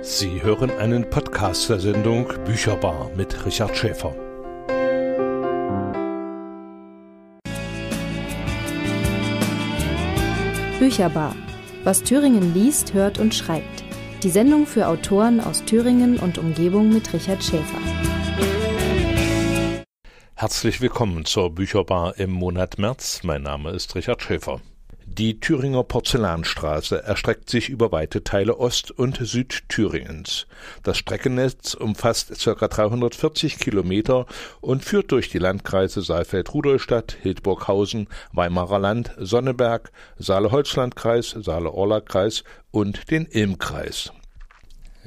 Sie hören einen Podcast der Sendung Bücherbar mit Richard Schäfer. Bücherbar. Was Thüringen liest, hört und schreibt. Die Sendung für Autoren aus Thüringen und Umgebung mit Richard Schäfer. Herzlich willkommen zur Bücherbar im Monat März. Mein Name ist Richard Schäfer. Die Thüringer Porzellanstraße erstreckt sich über weite Teile Ost- und Südthüringens. Das Streckennetz umfasst ca. 340 Kilometer und führt durch die Landkreise Saalfeld-Rudolstadt, Hildburghausen, Weimarer Land, Sonneberg, Saale-Holzlandkreis, Saale-Orla-Kreis und den Ilmkreis.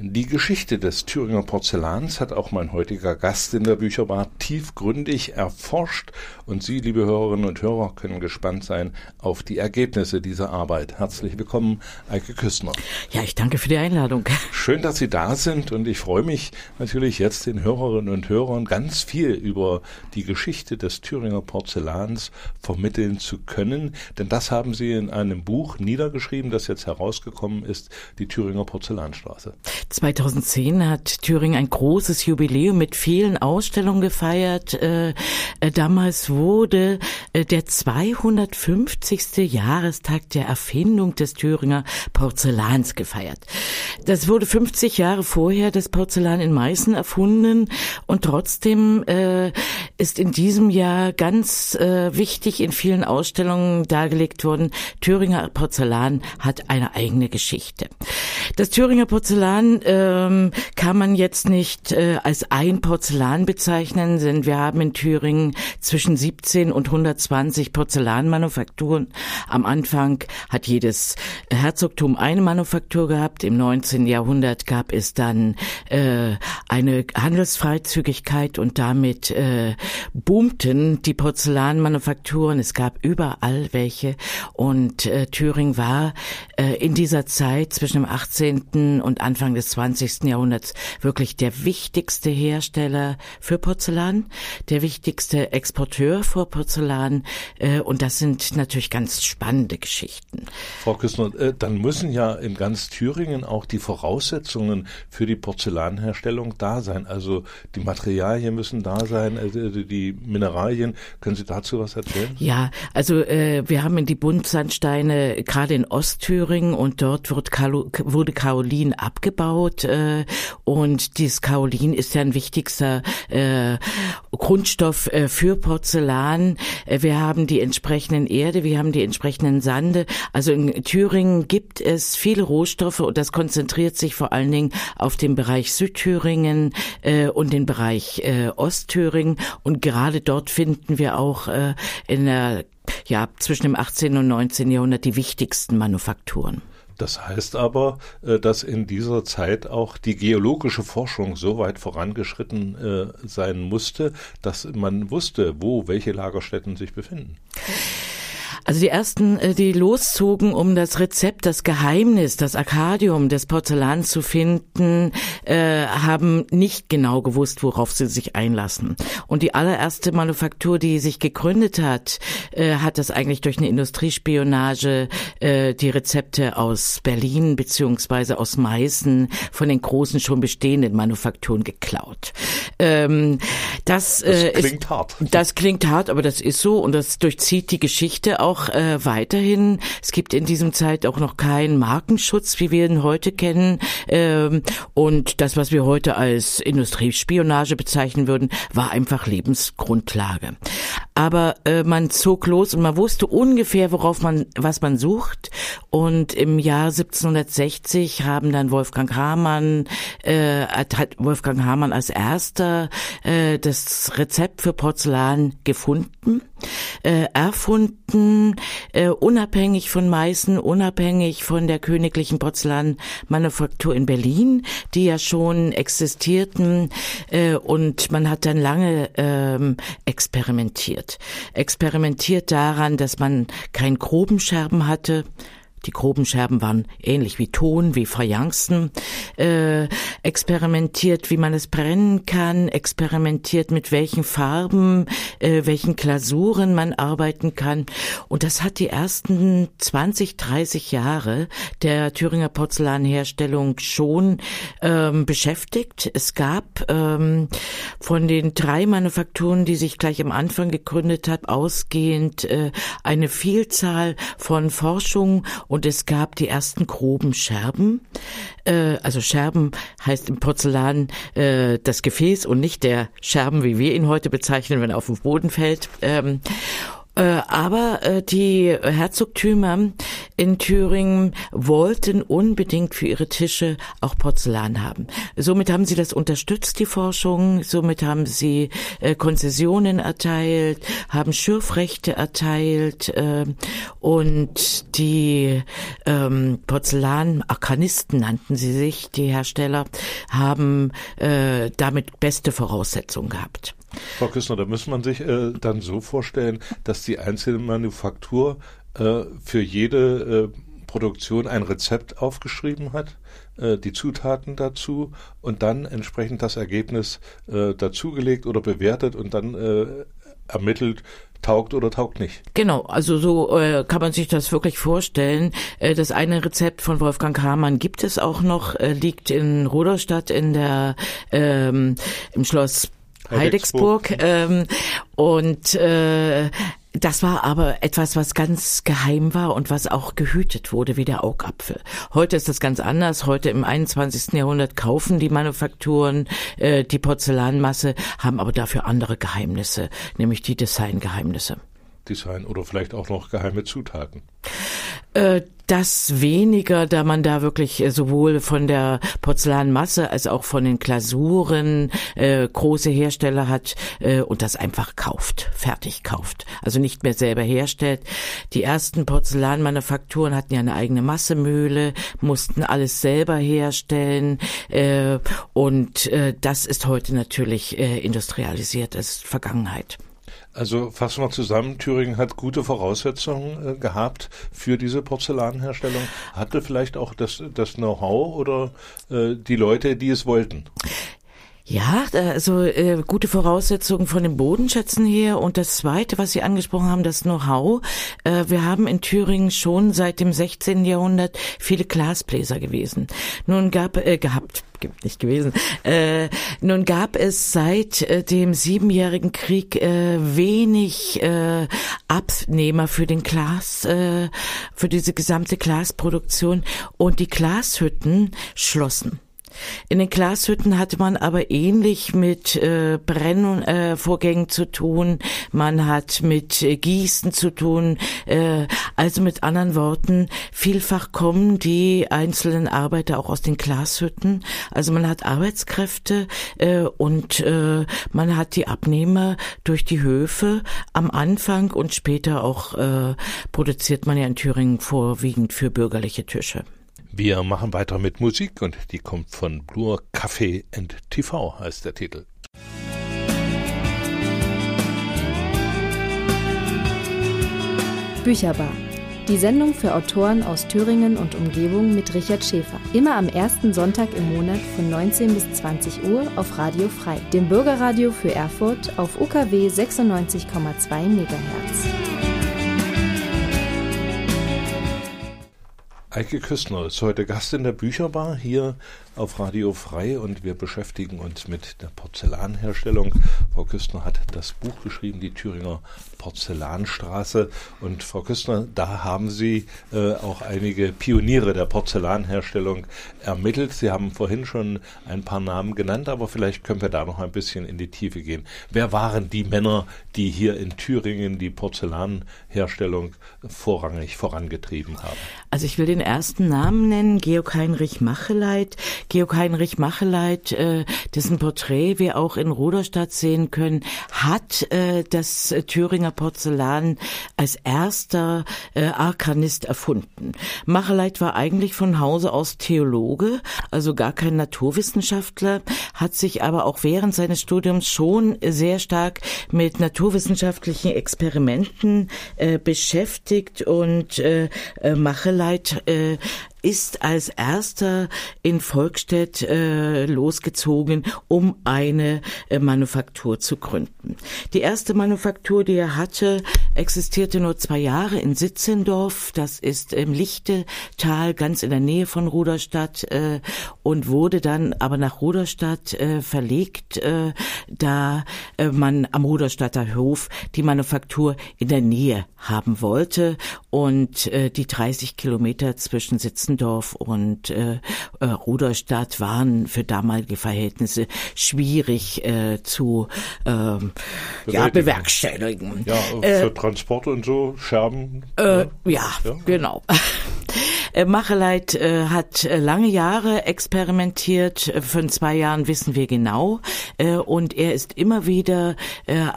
Die Geschichte des Thüringer Porzellans hat auch mein heutiger Gast in der Bücherbar tiefgründig erforscht und Sie, liebe Hörerinnen und Hörer, können gespannt sein auf die Ergebnisse dieser Arbeit. Herzlich willkommen, Eike Küstner. Ja, ich danke für die Einladung. Schön, dass Sie da sind und ich freue mich natürlich jetzt den Hörerinnen und Hörern ganz viel über die Geschichte des Thüringer Porzellans vermitteln zu können, denn das haben Sie in einem Buch niedergeschrieben, das jetzt herausgekommen ist, die Thüringer Porzellanstraße. 2010 hat Thüringen ein großes Jubiläum mit vielen Ausstellungen gefeiert. Äh, äh, damals wurde äh, der 250. Jahrestag der Erfindung des Thüringer Porzellans gefeiert. Das wurde 50 Jahre vorher das Porzellan in Meißen erfunden und trotzdem ist in diesem Jahr ganz wichtig in vielen Ausstellungen dargelegt worden, Thüringer Porzellan hat eine eigene Geschichte. Das Thüringer Porzellan ähm, kann man jetzt nicht äh, als ein Porzellan bezeichnen, denn wir haben in Thüringen zwischen 17 und 120 Porzellanmanufakturen. Am Anfang hat jedes Herzogtum eine Manufaktur gehabt. Im 19. Jahrhundert gab es dann äh, eine Handelsfreizügigkeit und damit äh, boomten die Porzellanmanufakturen. Es gab überall welche und äh, Thüringen war äh, in dieser Zeit zwischen dem 18. und Anfang des 20. Jahrhunderts wirklich der wichtigste Hersteller für Porzellan, der wichtigste Exporteur für Porzellan äh, und das sind natürlich ganz spannende Geschichten. Frau Küssner, äh, dann müssen ja in ganz Thüringen auch die Voraussetzungen für die Porzellanherstellung da sein. Also die Materialien müssen da sein, also die Mineralien. Können Sie dazu was erzählen? Ja, also äh, wir haben in die Buntsandsteine gerade in Ostthüringen und dort wird wurde Kaolin abgebaut äh, und dieses Kaolin ist ja ein wichtigster äh, Grundstoff äh, für Porzellan. Äh, wir haben die entsprechenden Erde, wir haben die entsprechenden Sande. Also in Thüringen gibt es viele Rohstoffe und das konzentriert sich vor allen Dingen auf den Bereich Südthüringen äh, und den Bereich äh, Ostthüringen und gerade dort finden wir auch äh, in der ja, zwischen dem 18. und 19. Jahrhundert die wichtigsten Manufakturen. Das heißt aber, äh, dass in dieser Zeit auch die geologische Forschung so weit vorangeschritten äh, sein musste, dass man wusste, wo welche Lagerstätten sich befinden. Also die ersten, äh, die loszogen, um das Rezept, das Geheimnis, das Arkadium des Porzellans zu finden, äh, haben nicht genau gewusst, worauf sie sich einlassen. Und die allererste Manufaktur, die sich gegründet hat, äh, hat das eigentlich durch eine Industriespionage äh, die Rezepte aus Berlin beziehungsweise aus Meißen von den großen schon bestehenden Manufakturen geklaut. Ähm, das, das äh, klingt ist, hart. Das klingt hart, aber das ist so und das durchzieht die Geschichte auch auch äh, weiterhin. Es gibt in diesem Zeit auch noch keinen Markenschutz, wie wir ihn heute kennen. Ähm, und das, was wir heute als Industriespionage bezeichnen würden, war einfach Lebensgrundlage. Aber äh, man zog los und man wusste ungefähr, worauf man, was man sucht. Und im Jahr 1760 haben dann Wolfgang Hamann, äh, hat Wolfgang Hamann als erster äh, das Rezept für Porzellan gefunden äh, erfunden, äh, unabhängig von Meißen, unabhängig von der königlichen Porzellanmanufaktur in Berlin, die ja schon existierten. Äh, und man hat dann lange ähm, experimentiert. Experimentiert daran, dass man kein Grobenscherben hatte, Die groben Scherben waren ähnlich wie Ton, wie Fayancen, äh, experimentiert, wie man es brennen kann, experimentiert mit welchen Farben, äh, welchen Glasuren man arbeiten kann. Und das hat die ersten 20, 30 Jahre der Thüringer Porzellanherstellung schon ähm, beschäftigt. Es gab ähm, von den drei Manufakturen, die sich gleich am Anfang gegründet hat, ausgehend äh, eine Vielzahl von Forschungen und es gab die ersten groben Scherben. Äh, also Scherben heißt im Porzellan äh, das Gefäß und nicht der Scherben, wie wir ihn heute bezeichnen, wenn er auf den Boden fällt. Ähm, äh, aber äh, die Herzogtümer in Thüringen wollten unbedingt für ihre Tische auch Porzellan haben. Somit haben sie das unterstützt, die Forschung. Somit haben sie äh, Konzessionen erteilt, haben Schürfrechte erteilt und die ähm, Porzellanarkanisten nannten sie sich, die Hersteller, haben damit beste Voraussetzungen gehabt. Frau Küssner, da muss man sich äh, dann so vorstellen, dass die einzelne Manufaktur äh, für jede äh, Produktion ein Rezept aufgeschrieben hat, äh, die Zutaten dazu und dann entsprechend das Ergebnis äh, dazugelegt oder bewertet und dann äh, ermittelt, taugt oder taugt nicht. Genau, also so äh, kann man sich das wirklich vorstellen. Äh, das eine Rezept von Wolfgang Hamann gibt es auch noch, äh, liegt in Ruderstadt in der ähm, im Schloss Heidecksburg. Ähm, und äh, das war aber etwas, was ganz geheim war und was auch gehütet wurde, wie der Augapfel. Heute ist das ganz anders. Heute im 21. Jahrhundert kaufen die Manufakturen äh, die Porzellanmasse, haben aber dafür andere Geheimnisse, nämlich die Designgeheimnisse. Design oder vielleicht auch noch geheime Zutaten. Äh, das weniger, da man da wirklich äh, sowohl von der Porzellanmasse als auch von den Glasuren äh, große Hersteller hat äh, und das einfach kauft, fertig kauft. Also nicht mehr selber herstellt. Die ersten Porzellanmanufakturen hatten ja eine eigene Massemühle, mussten alles selber herstellen äh, und äh, das ist heute natürlich äh, industrialisiert, das ist Vergangenheit. Also fassen wir zusammen, Thüringen hat gute Voraussetzungen äh, gehabt für diese Porzellanherstellung, hatte vielleicht auch das, das Know-how oder äh, die Leute, die es wollten. Ja, also äh, gute Voraussetzungen von den Bodenschätzen her. Und das Zweite, was Sie angesprochen haben, das Know-how. Äh, wir haben in Thüringen schon seit dem 16. Jahrhundert viele Glasbläser gewesen. Nun gab äh, gehabt nicht gewesen. Äh, nun gab es seit äh, dem Siebenjährigen Krieg äh, wenig äh, Abnehmer für den Glas, äh, für diese gesamte Glasproduktion und die Glashütten schlossen. In den Glashütten hatte man aber ähnlich mit äh, Brennvorgängen äh, zu tun. Man hat mit äh, Gießen zu tun. Äh, also mit anderen Worten, vielfach kommen die einzelnen Arbeiter auch aus den Glashütten. Also man hat Arbeitskräfte äh, und äh, man hat die Abnehmer durch die Höfe am Anfang und später auch äh, produziert man ja in Thüringen vorwiegend für bürgerliche Tische. Wir machen weiter mit Musik und die kommt von Blur Café and TV heißt der Titel. Bücherbar. Die Sendung für Autoren aus Thüringen und Umgebung mit Richard Schäfer. Immer am ersten Sonntag im Monat von 19 bis 20 Uhr auf Radio Frei, dem Bürgerradio für Erfurt auf UKW 96,2 MHz. Eike Küstner ist heute Gast in der Bücherbar hier auf Radio Frei und wir beschäftigen uns mit der Porzellanherstellung. Frau Küstner hat das Buch geschrieben, die Thüringer Porzellanstraße. Und Frau Küstner, da haben Sie äh, auch einige Pioniere der Porzellanherstellung ermittelt. Sie haben vorhin schon ein paar Namen genannt, aber vielleicht können wir da noch ein bisschen in die Tiefe gehen. Wer waren die Männer, die hier in Thüringen die Porzellanherstellung vorrangig vorangetrieben haben? Also ich will den ersten Namen nennen, Georg Heinrich Macheleit. Georg Heinrich Macheleit, äh, dessen Porträt wir auch in Ruderstadt sehen können, hat äh, das Thüringer Porzellan als erster äh, Arkanist erfunden. Macheleit war eigentlich von Hause aus Theologe, also gar kein Naturwissenschaftler, hat sich aber auch während seines Studiums schon sehr stark mit naturwissenschaftlichen Experimenten äh, beschäftigt und äh, äh Macheleit äh, ist als erster in Volkstedt äh, losgezogen, um eine äh, Manufaktur zu gründen. Die erste Manufaktur, die er hatte, existierte nur zwei Jahre in Sitzendorf. Das ist im Lichtetal, ganz in der Nähe von Ruderstadt, äh, und wurde dann aber nach Ruderstadt äh, verlegt, äh, da äh, man am Ruderstadter Hof die Manufaktur in der Nähe haben wollte und äh, die 30 Kilometer zwischen Sitzendorf und äh, äh, Ruderstadt waren für damalige Verhältnisse schwierig äh, zu äh, ja, bewerkstelligen. Ja, für äh, Transport und so, Scherben. Äh, ja, ja, ja, genau. Äh, Macheleit äh, hat äh, lange Jahre experimentiert. Von zwei Jahren wissen wir genau. Und er ist immer wieder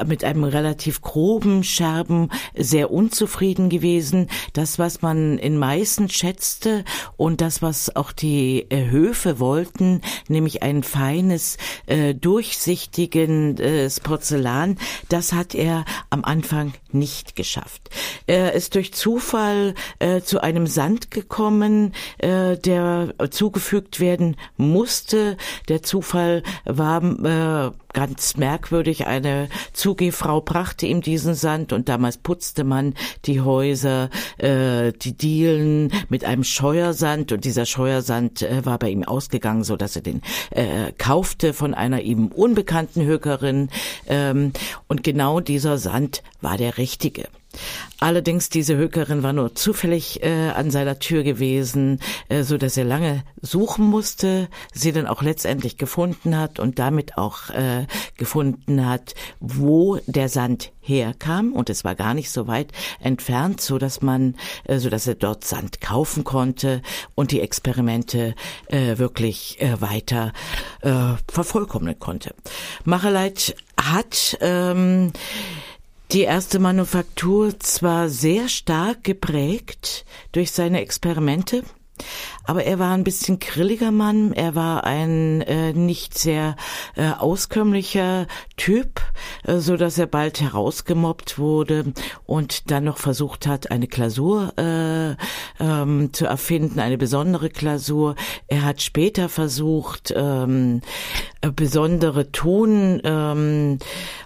mit einem relativ groben Scherben sehr unzufrieden gewesen. Das, was man in Meißen schätzte und das, was auch die Höfe wollten, nämlich ein feines, durchsichtiges Porzellan, das hat er am Anfang nicht geschafft. Er ist durch Zufall zu einem Sand gekommen gekommen, äh, der zugefügt werden musste. Der Zufall war äh, ganz merkwürdig. Eine Zugehfrau brachte ihm diesen Sand und damals putzte man die Häuser, äh, die Dielen mit einem Scheuersand und dieser Scheuersand äh, war bei ihm ausgegangen, so dass er den äh, kaufte von einer ihm unbekannten Hökerin ähm, und genau dieser Sand war der richtige. Allerdings diese Hökerin war nur zufällig äh, an seiner Tür gewesen, äh, so dass er lange suchen musste, sie dann auch letztendlich gefunden hat und damit auch äh, gefunden hat, wo der Sand herkam und es war gar nicht so weit entfernt, so dass man, äh, so dass er dort Sand kaufen konnte und die Experimente äh, wirklich äh, weiter äh, vervollkommnen konnte. Macheleit hat ähm, die erste Manufaktur zwar sehr stark geprägt durch seine Experimente, aber er war ein bisschen grilliger Mann, er war ein äh, nicht sehr äh, auskömmlicher Typ, äh, so dass er bald herausgemobbt wurde und dann noch versucht hat, eine Klausur äh, ähm, zu erfinden, eine besondere Klausur. Er hat später versucht, ähm, äh, besondere Tonrohre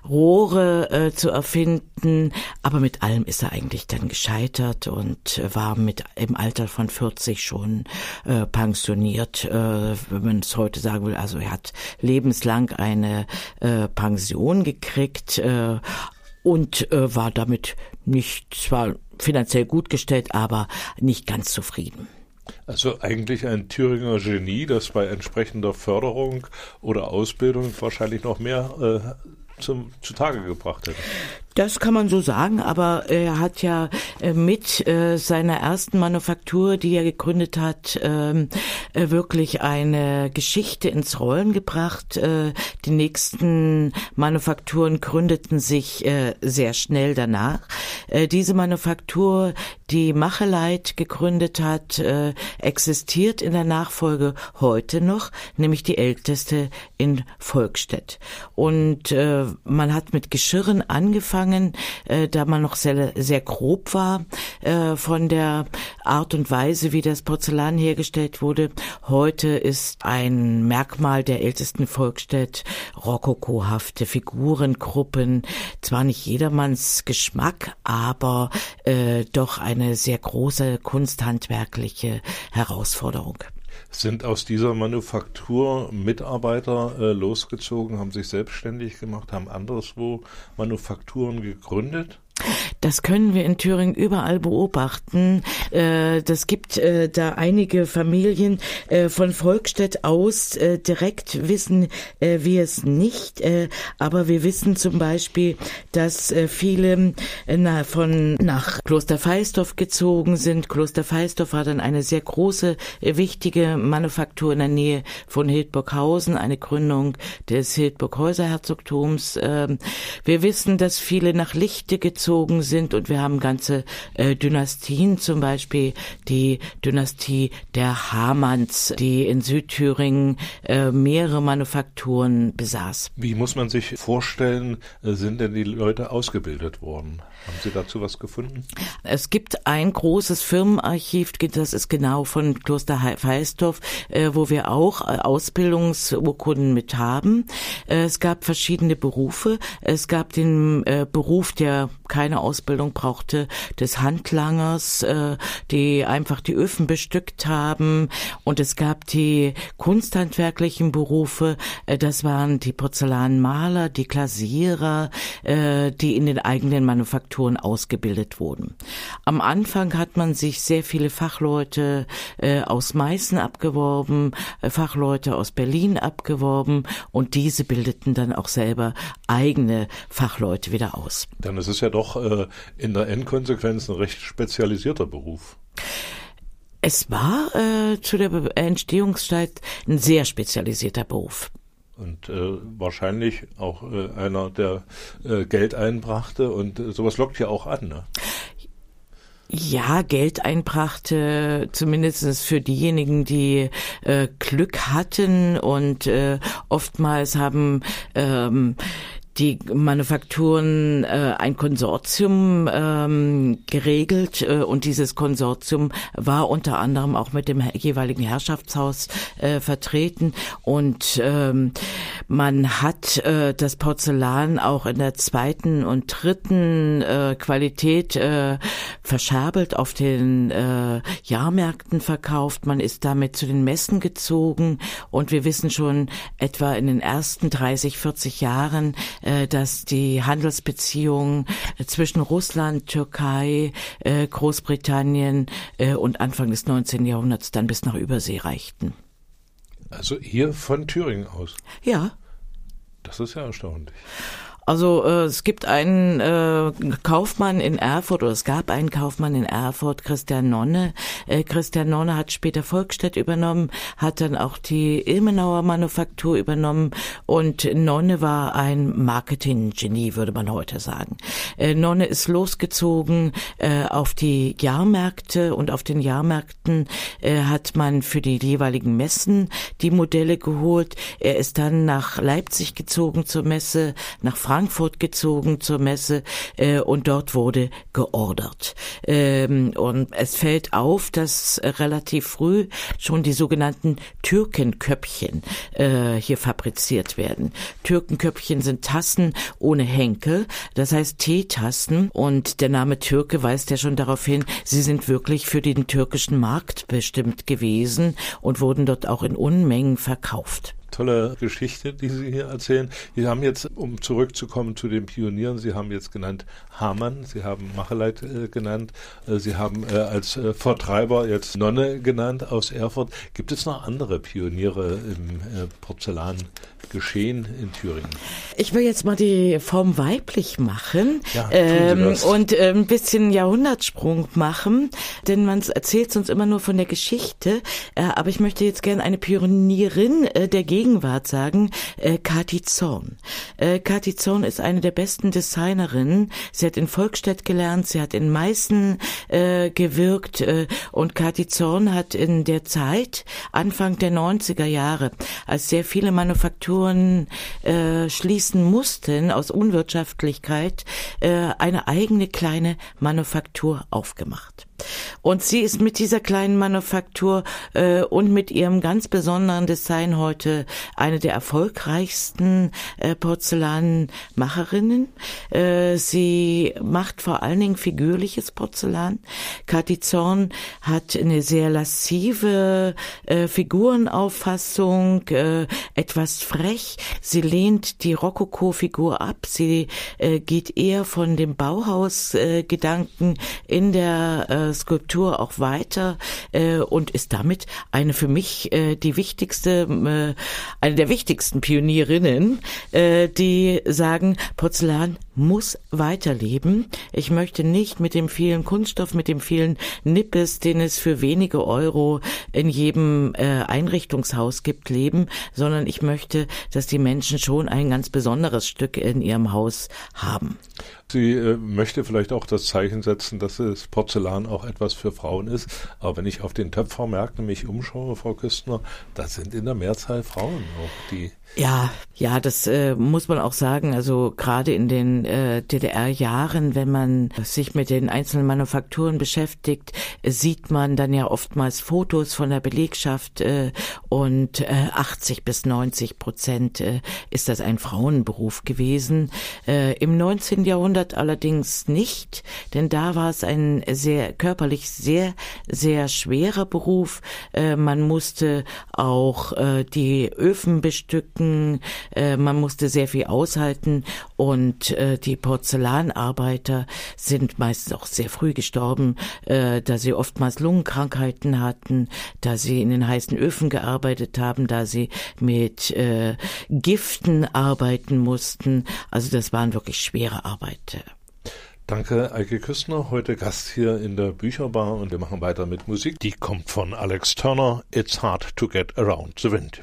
ähm, äh, zu erfinden, aber mit allem ist er eigentlich dann gescheitert und war mit im Alter von 40 schon äh, pensioniert, äh, wenn man es heute sagen will. Also er hat lebenslang eine äh, Pension gekriegt äh, und äh, war damit nicht zwar finanziell gut gestellt, aber nicht ganz zufrieden. Also eigentlich ein Thüringer Genie, das bei entsprechender Förderung oder Ausbildung wahrscheinlich noch mehr äh, zum, zutage gebracht hätte. Das kann man so sagen, aber er hat ja äh, mit äh, seiner ersten Manufaktur, die er gegründet hat, ähm, äh, wirklich eine Geschichte ins Rollen gebracht. Die nächsten Manufakturen gründeten sich sehr schnell danach. Diese Manufaktur, die Macheleit gegründet hat, existiert in der Nachfolge heute noch, nämlich die älteste in Volkstedt. Und man hat mit Geschirren angefangen, angefangen, äh, da man noch sehr, sehr grob war äh, von der Art und Weise, wie das Porzellan hergestellt wurde. Heute ist ein Merkmal der ältesten Volksstädt rokokohafte Figurengruppen. Zwar nicht jedermanns Geschmack, aber äh, doch eine sehr große kunsthandwerkliche Herausforderung. Sind aus dieser Manufaktur Mitarbeiter äh, losgezogen, haben sich selbstständig gemacht, haben anderswo Manufakturen gegründet? Das können wir in Thüringen überall beobachten. Äh, das gibt äh, da einige Familien äh, von Volkstedt aus direkt wissen wir es nicht, aber wir wissen zum Beispiel, dass viele von nach Kloster Feistorf gezogen sind. Kloster Feistorf war dann eine sehr große, wichtige Manufaktur in der Nähe von Hildburghausen, eine Gründung des Hildburghäuser Herzogtums. Ähm, wir wissen, dass viele nach Lichte gezogen sind und wir haben ganze äh, Dynastien, zum Beispiel die Dynastie der Hamanns, die in Südthüringen äh, mehrere Manufakturen besaß. Wie muss man sich vorstellen, äh, sind denn die Leute ausgebildet worden? Haben Sie dazu was gefunden? Es gibt ein großes Firmenarchiv, das ist genau von Kloster Feistorf, äh, wo wir auch äh, Ausbildungsurkunden mit haben. Es gab verschiedene Berufe. Es gab den Beruf, der keine Ausbildung brauchte, des Handlangers, die einfach die Öfen bestückt haben. Und es gab die kunsthandwerklichen Berufe, das waren die Porzellanmaler, die Glasierer, die in den eigenen Manufakturen ausgebildet wurden. Am Anfang hat man sich sehr viele Fachleute äh, aus Meißen abgeworben, äh, Fachleute aus Berlin abgeworben und diese bildeten dann auch selber eigene Fachleute wieder aus. Dann ist es ja doch äh, in der Endkonsequenz ein recht spezialisierter Beruf. Es war äh, zu der Entstehungszeit ein sehr spezialisierter Beruf und äh, wahrscheinlich auch äh, einer, der äh, Geld einbrachte und äh, sowas lockt ja auch an. Ne? Ja, Geld einbrachte, zumindest für diejenigen, die äh, Glück hatten und äh, oftmals haben ähm, die Manufakturen äh, ein Konsortium ähm, geregelt äh, und dieses Konsortium war unter anderem auch mit dem jeweiligen Herrschaftshaus äh, vertreten und ähm, man hat äh, das Porzellan auch in der zweiten und dritten äh, Qualität äh, verscherbelt auf den äh, Jahrmärkten verkauft. Man ist damit zu den Messen gezogen und wir wissen schon etwa in den ersten 30, 40 Jahren äh, dass die Handelsbeziehungen äh, zwischen Russland, Türkei, äh, Großbritannien und Anfang des 19. Jahrhunderts dann bis nach Übersee reichten. Also hier von Thüringen aus? Ja. Das ist ja erstaunlich. Also äh, es gibt einen äh, Kaufmann in Erfurt oder es gab einen Kaufmann in Erfurt, Christian Nonne. Äh, Christian Nonne hat später Volkstedt übernommen, hat dann auch die Ilmenauer Manufaktur übernommen und Nonne war ein Marketinggenie, würde man heute sagen. Äh, Nonne ist losgezogen äh, auf die Jahrmärkte und auf den Jahrmärkten äh, hat man für die jeweiligen Messen die Modelle geholt. Er ist dann nach Leipzig gezogen zur Messe, nach Frankreich Frankfurt gezogen zur Messe äh, und dort wurde geordert. Ähm, und es fällt auf, dass relativ früh schon die sogenannten Türkenköpfchen äh, hier fabriziert werden. Türkenköpfchen sind Tassen ohne Henkel, das heißt Teetassen und der Name Türke weist ja schon darauf hin, sie sind wirklich für den türkischen Markt bestimmt gewesen und wurden dort auch in Unmengen verkauft tolle Geschichte, die Sie hier erzählen. Sie haben jetzt, um zurückzukommen zu den Pionieren, Sie haben jetzt genannt Hamann, Sie haben Macheleit äh, genannt, äh, Sie haben äh, als äh, Vertreiber jetzt Nonne genannt aus Erfurt. Gibt es noch andere Pioniere im äh, Porzellan? geschehen in Thüringen? Ich will jetzt mal die Form weiblich machen ja, ähm, und äh, ein bisschen Jahrhundertsprung machen, denn man erzählt uns immer nur von der Geschichte, aber ich möchte jetzt gerne eine Pionierin der Gegenwart sagen, äh, Kati Zorn. Äh, Kati Zorn ist eine der besten Designerinnen. Sie hat in Volkstedt gelernt, sie hat in Meißen äh, gewirkt äh, und Kati Zorn hat in der Zeit, Anfang der 90er Jahre, als sehr viele Manufakturen äh, schließen mussten aus Unwirtschaftlichkeit, äh, eine eigene kleine Manufaktur aufgemacht. Und sie ist mit dieser kleinen Manufaktur äh, und mit ihrem ganz besonderen Design heute eine der erfolgreichsten äh, Porzellanmacherinnen. Äh, sie macht vor allen Dingen figürliches Porzellan. Kathi Zorn hat eine sehr lassive äh, Figurenauffassung, äh, etwas frech. Sie lehnt die Rokoko-Figur ab. Sie äh, geht eher von dem Bauhaus-Gedanken äh, in der äh, Skulptur auch weiter äh, und ist damit eine für mich äh, die wichtigste, äh, eine der wichtigsten Pionierinnen, äh, die sagen, Porzellan muss weiterleben. Ich möchte nicht mit dem vielen Kunststoff, mit dem vielen Nippes, den es für wenige Euro in jedem äh, Einrichtungshaus gibt, leben, sondern ich möchte, dass die Menschen schon ein ganz besonderes Stück in ihrem Haus haben. Sie äh, möchte vielleicht auch das Zeichen setzen, dass das Porzellan auch etwas für Frauen ist. Aber wenn ich auf den Töpfermärkten mich umschaue, Frau Küstner, da sind in der Mehrzahl Frauen auch, die ja, ja, das äh, muss man auch sagen. Also gerade in den DDR-Jahren, wenn man sich mit den einzelnen Manufakturen beschäftigt, äh, sieht man dann ja oftmals Fotos von der Belegschaft äh, und äh, 80 bis 90 Prozent äh, ist das ein Frauenberuf gewesen. Äh, Im 19. Jahrhundert allerdings nicht, denn da war es ein sehr körperlich sehr, sehr schwerer Beruf. Äh, man musste auch äh, die Öfen bestücken äh, man musste sehr viel aushalten und äh, die Porzellanarbeiter sind meistens auch sehr früh gestorben, äh, da sie oftmals Lungenkrankheiten hatten, da sie in den heißen Öfen gearbeitet haben, da sie mit äh, Giften arbeiten mussten. Also das waren wirklich schwere Arbeit. Danke, Eike Küstner, heute Gast hier in der Bücherbar und wir machen weiter mit Musik. Die kommt von Alex Turner, It's Hard to Get Around the Wind.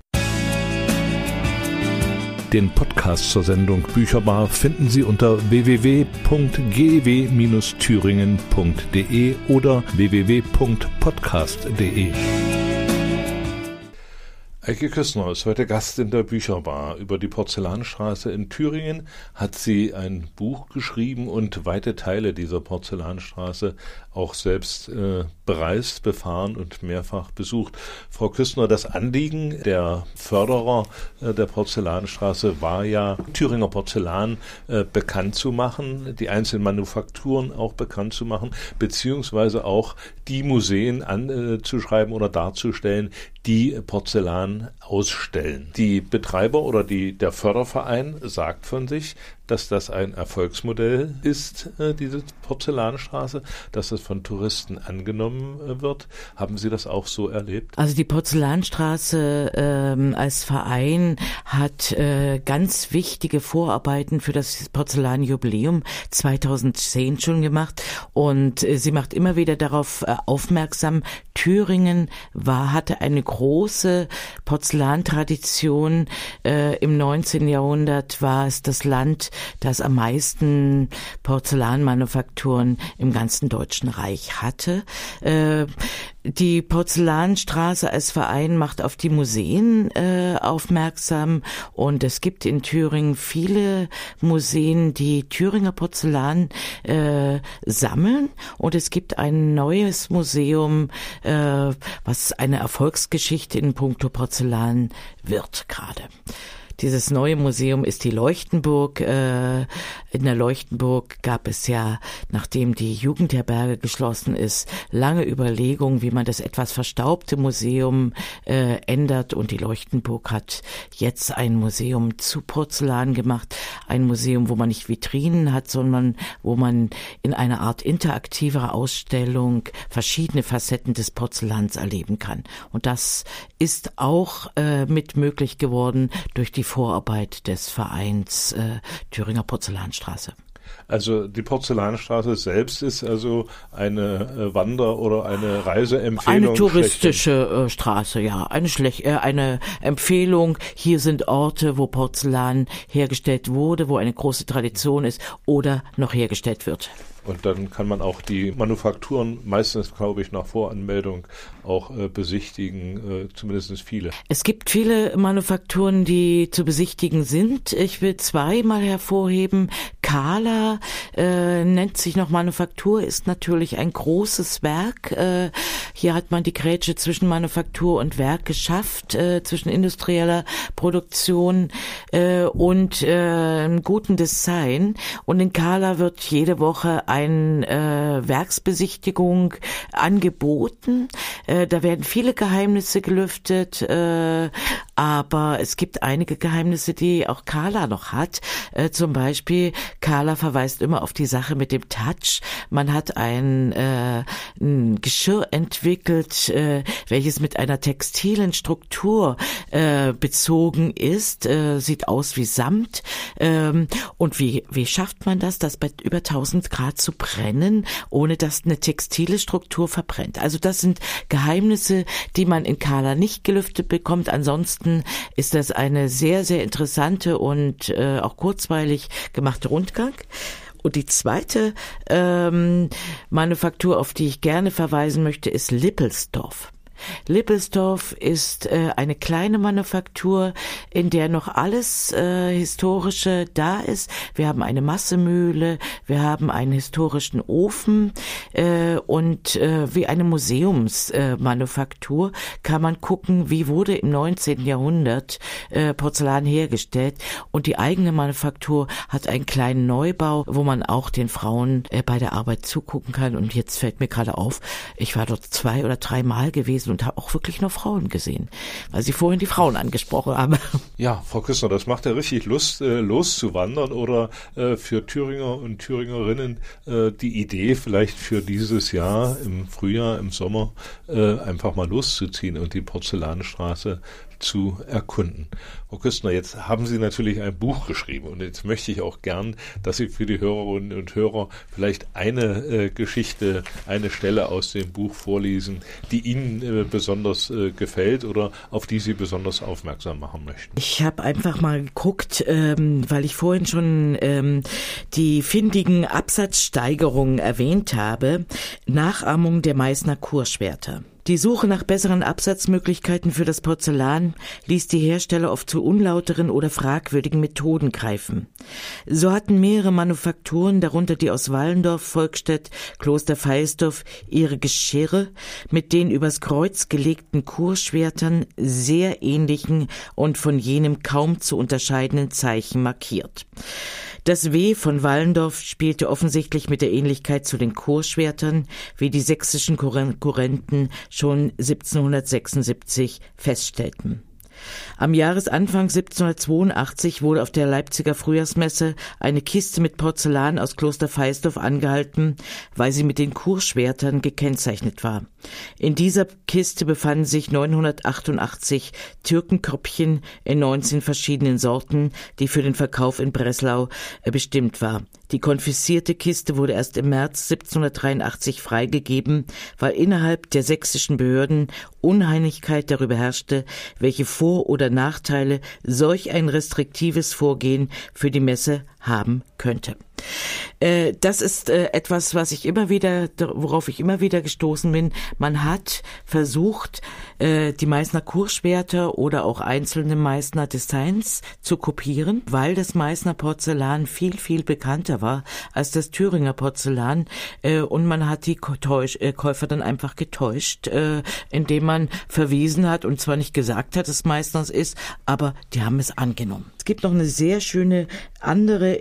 Den Podcast zur Sendung Bücherbar finden Sie unter www.gw-thüringen.de oder www.podcast.de. Eike Küssner ist heute Gast in der Bücherbar. Über die Porzellanstraße in Thüringen hat sie ein Buch geschrieben und weite Teile dieser Porzellanstraße auch selbst äh, bereist, befahren und mehrfach besucht. Frau Küssner, das Anliegen der Förderer äh, der Porzellanstraße war ja, Thüringer Porzellan äh, bekannt zu machen, die einzelnen Manufakturen auch bekannt zu machen, beziehungsweise auch die Museen anzuschreiben oder darzustellen, die Porzellan ausstellen. Die Betreiber oder die, der Förderverein sagt von sich, dass das ein Erfolgsmodell ist, äh, diese Porzellanstraße, dass das von Touristen angenommen äh, wird. Haben Sie das auch so erlebt? Also die Porzellanstraße ähm, als Verein hat äh, ganz wichtige Vorarbeiten für das Porzellanjubiläum 2010 schon gemacht und äh, sie macht immer wieder darauf äh, aufmerksam, Thüringen war, hatte eine große Porzellantradition. Äh, Im 19. Jahrhundert war es das Land, das am meisten Porzellanmanufakturen im ganzen Deutschen Reich hatte. Äh, die Porzellanstraße als Verein macht auf die Museen äh, aufmerksam und es gibt in Thüringen viele Museen, die Thüringer Porzellan äh, sammeln und es gibt ein neues Museum, äh, was eine Erfolgsgeschichte in puncto Porzellan wird gerade. Dieses neue Museum ist die Leuchtenburg. Äh, in der Leuchtenburg gab es ja, nachdem die Jugendherberge geschlossen ist, lange Überlegungen, wie man das etwas verstaubte Museum äh, ändert. Und die Leuchtenburg hat jetzt ein Museum zu Porzellan gemacht. Ein Museum, wo man nicht Vitrinen hat, sondern wo man in einer Art interaktiver Ausstellung verschiedene Facetten des Porzellans erleben kann. Und das ist auch äh, mit möglich geworden durch die Vorarbeit des Vereins äh, Thüringer Porzellanstraße. Also die Porzellanstraße selbst ist also eine äh, Wander- oder eine Reiseempfehlung. Eine touristische äh, Straße, ja. Eine, Schlech äh, eine Empfehlung. Hier sind Orte, wo Porzellan hergestellt wurde, wo eine große Tradition ist oder noch hergestellt wird. Und dann kann man auch die Manufakturen meistens, glaube ich, nach Voranmeldung auch äh, besichtigen, äh, zumindest viele. Es gibt viele Manufakturen, die zu besichtigen sind. Ich will zwei mal hervorheben. Kala äh, nennt sich noch Manufaktur, ist natürlich ein großes Werk. Äh, hier hat man die Grätsche zwischen Manufaktur und Werk geschafft, äh, zwischen industrieller Produktion äh, und äh, guten Design. Und in Kala wird jede Woche eine äh, Werksbesichtigung angeboten. Äh, da werden viele Geheimnisse gelüftet, äh, aber es gibt einige Geheimnisse, die auch Carla noch hat. Äh, zum Beispiel, Carla verweist immer auf die Sache mit dem Touch. Man hat ein, äh, ein Geschirr entwickelt, äh, welches mit einer textilen Struktur äh, bezogen ist, äh, sieht aus wie Samt. Ähm, und wie, wie schafft man das, das bei über 1000 Grad zu brennen, ohne dass eine textile Struktur verbrennt? Also das sind Geheimnisse, die man in Carla nicht gelüftet bekommt. Ansonsten ist das eine sehr, sehr interessante und äh, auch kurzweilig gemachte Rundgang. Und die zweite ähm, Manufaktur, auf die ich gerne verweisen möchte, ist Lippelsdorf. Lippelsdorf ist äh, eine kleine Manufaktur, in der noch alles äh, historische da ist. Wir haben eine Massemühle, wir haben einen historischen Ofen äh, und äh, wie eine Museumsmanufaktur kann man gucken, wie wurde im 19. Jahrhundert äh, Porzellan hergestellt und die eigene Manufaktur hat einen kleinen Neubau, wo man auch den Frauen äh, bei der Arbeit zugucken kann und jetzt fällt mir gerade auf, ich war dort zwei oder drei Mal gewesen gewesen und habe auch wirklich nur Frauen gesehen, weil Sie vorhin die Frauen angesprochen haben. Ja, Frau Küssner, das macht ja richtig Lust, äh, loszuwandern oder äh, für Thüringer und Thüringerinnen äh, die Idee vielleicht für dieses Jahr im Frühjahr, im Sommer äh, einfach mal loszuziehen und die Porzellanstraße zu erkunden. Frau Küstner, jetzt haben Sie natürlich ein Buch geschrieben und jetzt möchte ich auch gern, dass Sie für die Hörerinnen und Hörer vielleicht eine äh, Geschichte, eine Stelle aus dem Buch vorlesen, die Ihnen äh, besonders äh, gefällt oder auf die Sie besonders aufmerksam machen möchten. Ich habe einfach mal geguckt, ähm, weil ich vorhin schon ähm, die findigen Absatzsteigerungen erwähnt habe, Nachahmung der Meißner Kurschwerter. Die Suche nach besseren Absatzmöglichkeiten für das Porzellan ließ die Hersteller oft zu unlauteren oder fragwürdigen Methoden greifen. So hatten mehrere Manufakturen, darunter die aus Wallendorf, Volkstedt, Kloster Feisdorf, ihre Geschirre mit den übers Kreuz gelegten Kurschwertern sehr ähnlichen und von jenem kaum zu unterscheidenden Zeichen markiert. Das W von Wallendorf spielte offensichtlich mit der Ähnlichkeit zu den Chorschwertern, wie die sächsischen Konkurrenten schon 1776 feststellten. Am Jahresanfang 1782 wurde auf der Leipziger Frühjahrsmesse eine Kiste mit Porzellan aus Kloster Feisdorf angehalten, weil sie mit den Kurschwertern gekennzeichnet war. In dieser Kiste befanden sich 988 Türkenköpfchen in 19 verschiedenen Sorten, die für den Verkauf in Breslau äh, bestimmt war. Die konfiszierte Kiste wurde erst im März 1783 freigegeben, weil innerhalb der sächsischen Behörden Uneinigkeit darüber herrschte, welche Vor- oder Nachteile solch ein restriktives Vorgehen für die Messe haben könnte. Äh, das ist äh, etwas, was ich immer wieder, worauf ich immer wieder gestoßen bin. Man hat versucht, äh, die Meißner Kurschwerter oder auch einzelne Meißner Designs zu kopieren, weil das Meißner Porzellan viel, viel bekannter war als das Thüringer Porzellan. Und man hat die Käufer dann einfach getäuscht, indem man verwiesen hat und zwar nicht gesagt hat, dass Meißners ist, aber die haben es angenommen. Es gibt noch eine sehr schöne andere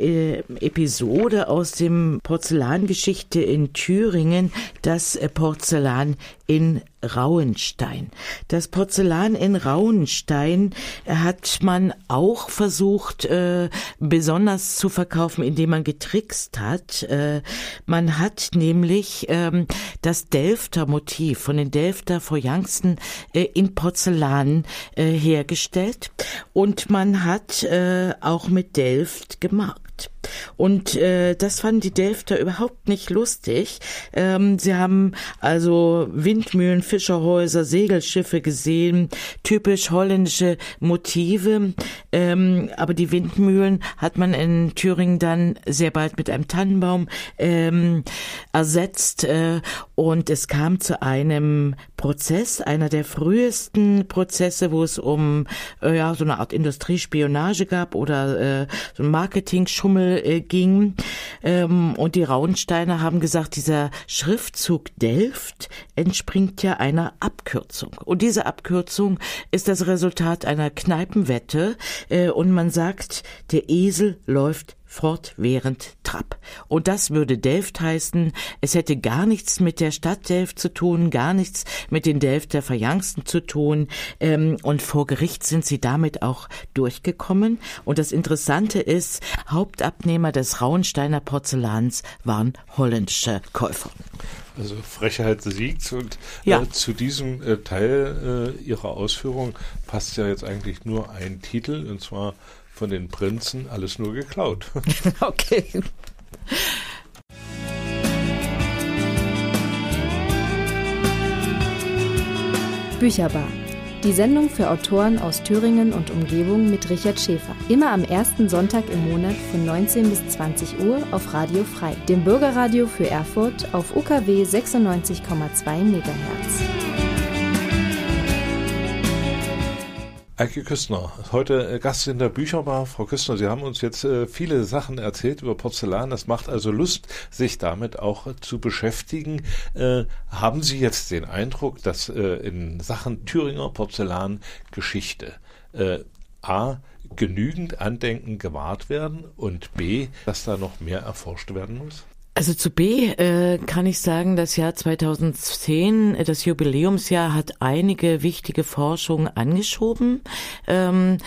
Episode aus dem Porzellangeschichte in Thüringen, das Porzellan in Rauenstein. Das Porzellan in Rauenstein hat man auch versucht, äh, besonders zu verkaufen, indem man getrickst hat. Äh, man hat nämlich ähm, das Delfter Motiv von den Delfter Feuillangsten äh, in Porzellan äh, hergestellt und man hat äh, auch mit Delft gemacht. Und äh, das fanden die Delfter überhaupt nicht lustig. Ähm, sie haben also Windmühlen, Fischerhäuser, Segelschiffe gesehen, typisch holländische Motive. Ähm, aber die Windmühlen hat man in Thüringen dann sehr bald mit einem Tannenbaum ähm, ersetzt. Äh, und es kam zu einem Prozess, einer der frühesten Prozesse, wo es um äh, ja, so eine Art Industriespionage gab oder äh, so ein Marketing-Schummel äh, ging. Ähm, und die Rauensteiner haben gesagt, dieser Schriftzug Delft entspringt ja einer Abkürzung. Und diese Abkürzung ist das Resultat einer Kneipenwette. Äh, und man sagt, der Esel läuft fortwährend Trab. Und das würde Delft heißen. Es hätte gar nichts mit der Stadt Delft zu tun, gar nichts mit den Delfter Verjangsten zu tun. Ähm, und vor Gericht sind sie damit auch durchgekommen. Und das Interessante ist, Hauptabnehmer des Rauensteiner Porzellans waren holländische Käufer. Also Frechheit siegt und ja. äh, zu diesem äh, Teil äh, Ihrer Ausführung passt ja jetzt eigentlich nur ein Titel und zwar von den Prinzen alles nur geklaut. okay. Bücherbar. Die Sendung für Autoren aus Thüringen und Umgebung mit Richard Schäfer. Immer am ersten Sonntag im Monat von 19 bis 20 Uhr auf Radio Frei, dem Bürgerradio für Erfurt auf UKW 96,2 MHz. Eike Küstner, heute äh, Gast in der Bücherbar. Frau Küstner, Sie haben uns jetzt äh, viele Sachen erzählt über Porzellan. Das macht also Lust, sich damit auch zu beschäftigen. Äh, haben Sie jetzt den Eindruck, dass in Sachen Thüringer Porzellangeschichte äh, A genügend Andenken gewahrt werden und B, dass da noch mehr erforscht werden muss? Also zu B äh, kann ich sagen, das Jahr 2010, äh, das Jubiläumsjahr, hat einige wichtige Forschungen angeschoben. Ähm,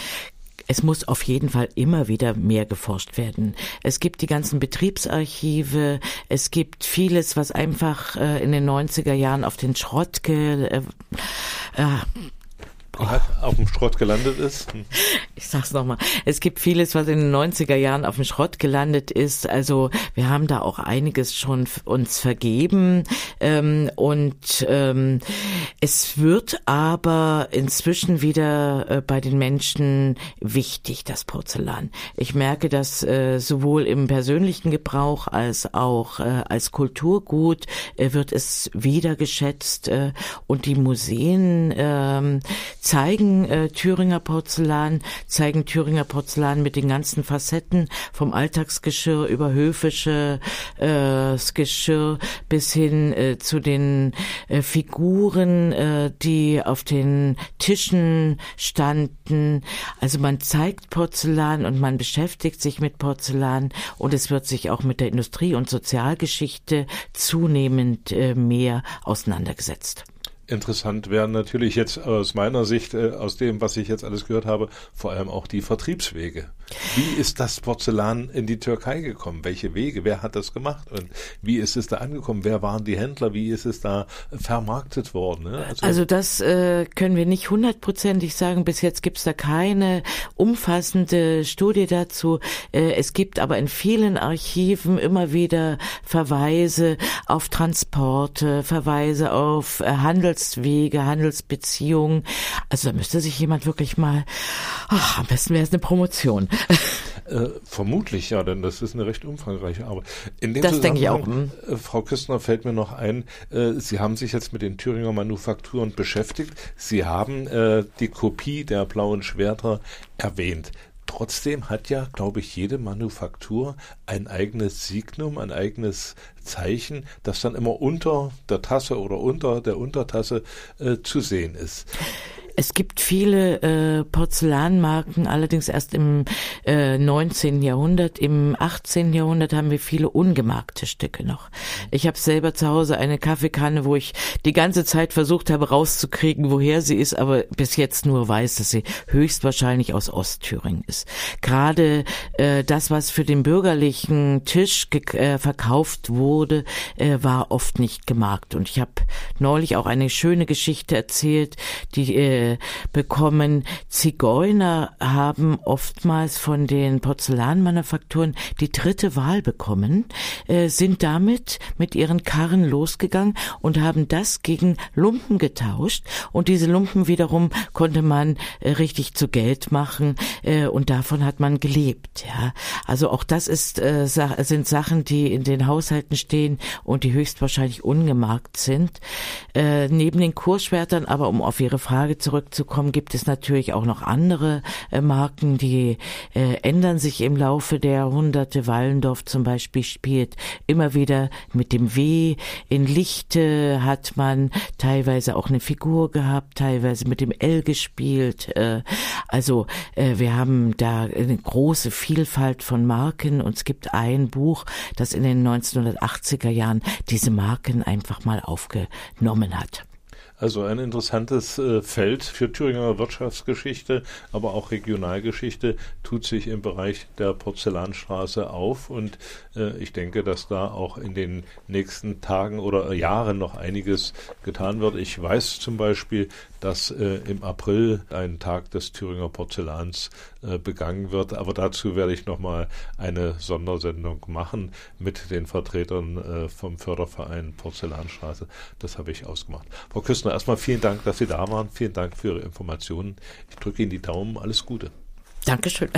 es muss auf jeden Fall immer wieder mehr geforscht werden. Es gibt die ganzen Betriebsarchive, es gibt vieles, was einfach äh, in den 90er Jahren auf den Schrott ge, äh, äh, auf dem Schrott gelandet ist. Ich sag's nochmal. Es gibt vieles, was in den 90er Jahren auf dem Schrott gelandet ist. Also wir haben da auch einiges schon uns vergeben. Ähm, und ähm, es wird aber inzwischen wieder äh, bei den Menschen wichtig, das Porzellan. Ich merke das äh, sowohl im persönlichen Gebrauch als auch äh, als Kulturgut äh, wird es wieder geschätzt. Äh, und die Museen äh, zeigen äh, Thüringer Porzellan, zeigen Thüringer Porzellan mit den ganzen Facetten vom Alltagsgeschirr über höfische äh, Geschirr bis hin äh, zu den äh, Figuren, äh, die auf den Tischen standen. Also man zeigt Porzellan und man beschäftigt sich mit Porzellan und es wird sich auch mit der Industrie- und Sozialgeschichte zunehmend äh, mehr auseinandergesetzt. Interessant wären natürlich jetzt aus meiner Sicht, äh, aus dem, was ich jetzt alles gehört habe, vor allem auch die Vertriebswege. Wie ist das Porzellan in die Türkei gekommen? Welche Wege? Wer hat das gemacht? Und wie ist es da angekommen? Wer waren die Händler? Wie ist es da vermarktet worden? Ne? Also, also, das äh, können wir nicht hundertprozentig sagen. Bis jetzt gibt es da keine umfassende Studie dazu. Äh, es gibt aber in vielen Archiven immer wieder Verweise auf Transporte, Verweise auf äh, Handelswege, Handelsbeziehungen. Also da müsste sich jemand wirklich mal, ach, am besten wäre es eine Promotion. Äh, vermutlich, ja, denn das ist eine recht umfangreiche Arbeit. In dem das denke ich auch. Hm. Äh, Frau Küstner fällt mir noch ein, äh, Sie haben sich jetzt mit den Thüringer Manufakturen beschäftigt. Sie haben äh, die Kopie der blauen Schwerter erwähnt. Trotzdem hat ja, glaube ich, jede Manufaktur ein eigenes Signum, ein eigenes Zeichen, das dann immer unter der Tasse oder unter der Untertasse äh, zu sehen ist. Es gibt viele äh, Porzellanmarken, allerdings erst im äh, 19. Jahrhundert. Im 18. Jahrhundert haben wir viele ungemarkte Stücke noch. Ich habe selber zu Hause eine Kaffeekanne, wo ich die ganze Zeit versucht habe rauszukriegen, woher sie ist, aber bis jetzt nur weiß, dass sie höchstwahrscheinlich aus Ostthüringen ist. Gerade äh, das, was für den bürgerlichen Tisch äh, verkauft wurde, äh, war oft nicht gemarkt. Und ich habe neulich auch eine schöne Geschichte erzählt, die äh, bekommen. Zigeuner haben oftmals von den Porzellanmanufakturen die dritte Wahl bekommen, äh, sind damit mit ihren Karren losgegangen und haben das gegen Lumpen getauscht und diese Lumpen wiederum konnte man äh, richtig zu Geld machen äh, und davon hat man gelebt. Ja, also auch das ist sind Sachen, die in den Haushalten stehen und die höchstwahrscheinlich ungemarkt sind. Neben den Kurschwertern, aber um auf Ihre Frage zurückzukommen, gibt es natürlich auch noch andere äh, Marken, die äh, ändern sich im Laufe der Jahrhunderte. Wallendorf zum Beispiel spielt immer wieder mit dem W. In Lichte hat man teilweise auch eine Figur gehabt, teilweise mit dem L gespielt. Äh, also äh, wir haben da eine große Vielfalt von Marken und es gibt ein Buch, das in den 1980er Jahren diese Marken einfach mal aufgenommen hat. Also ein interessantes äh, Feld für Thüringer Wirtschaftsgeschichte, aber auch Regionalgeschichte tut sich im Bereich der Porzellanstraße auf und äh, ich denke, dass da auch in den nächsten Tagen oder Jahren noch einiges getan wird. Ich weiß zum Beispiel, dass äh, im April ein Tag des Thüringer Porzellans äh, begangen wird. Aber dazu werde ich nochmal eine Sondersendung machen mit den Vertretern äh, vom Förderverein Porzellanstraße. Das habe ich ausgemacht. Frau Küstner, erstmal vielen Dank, dass Sie da waren. Vielen Dank für Ihre Informationen. Ich drücke Ihnen die Daumen. Alles Gute. Dankeschön.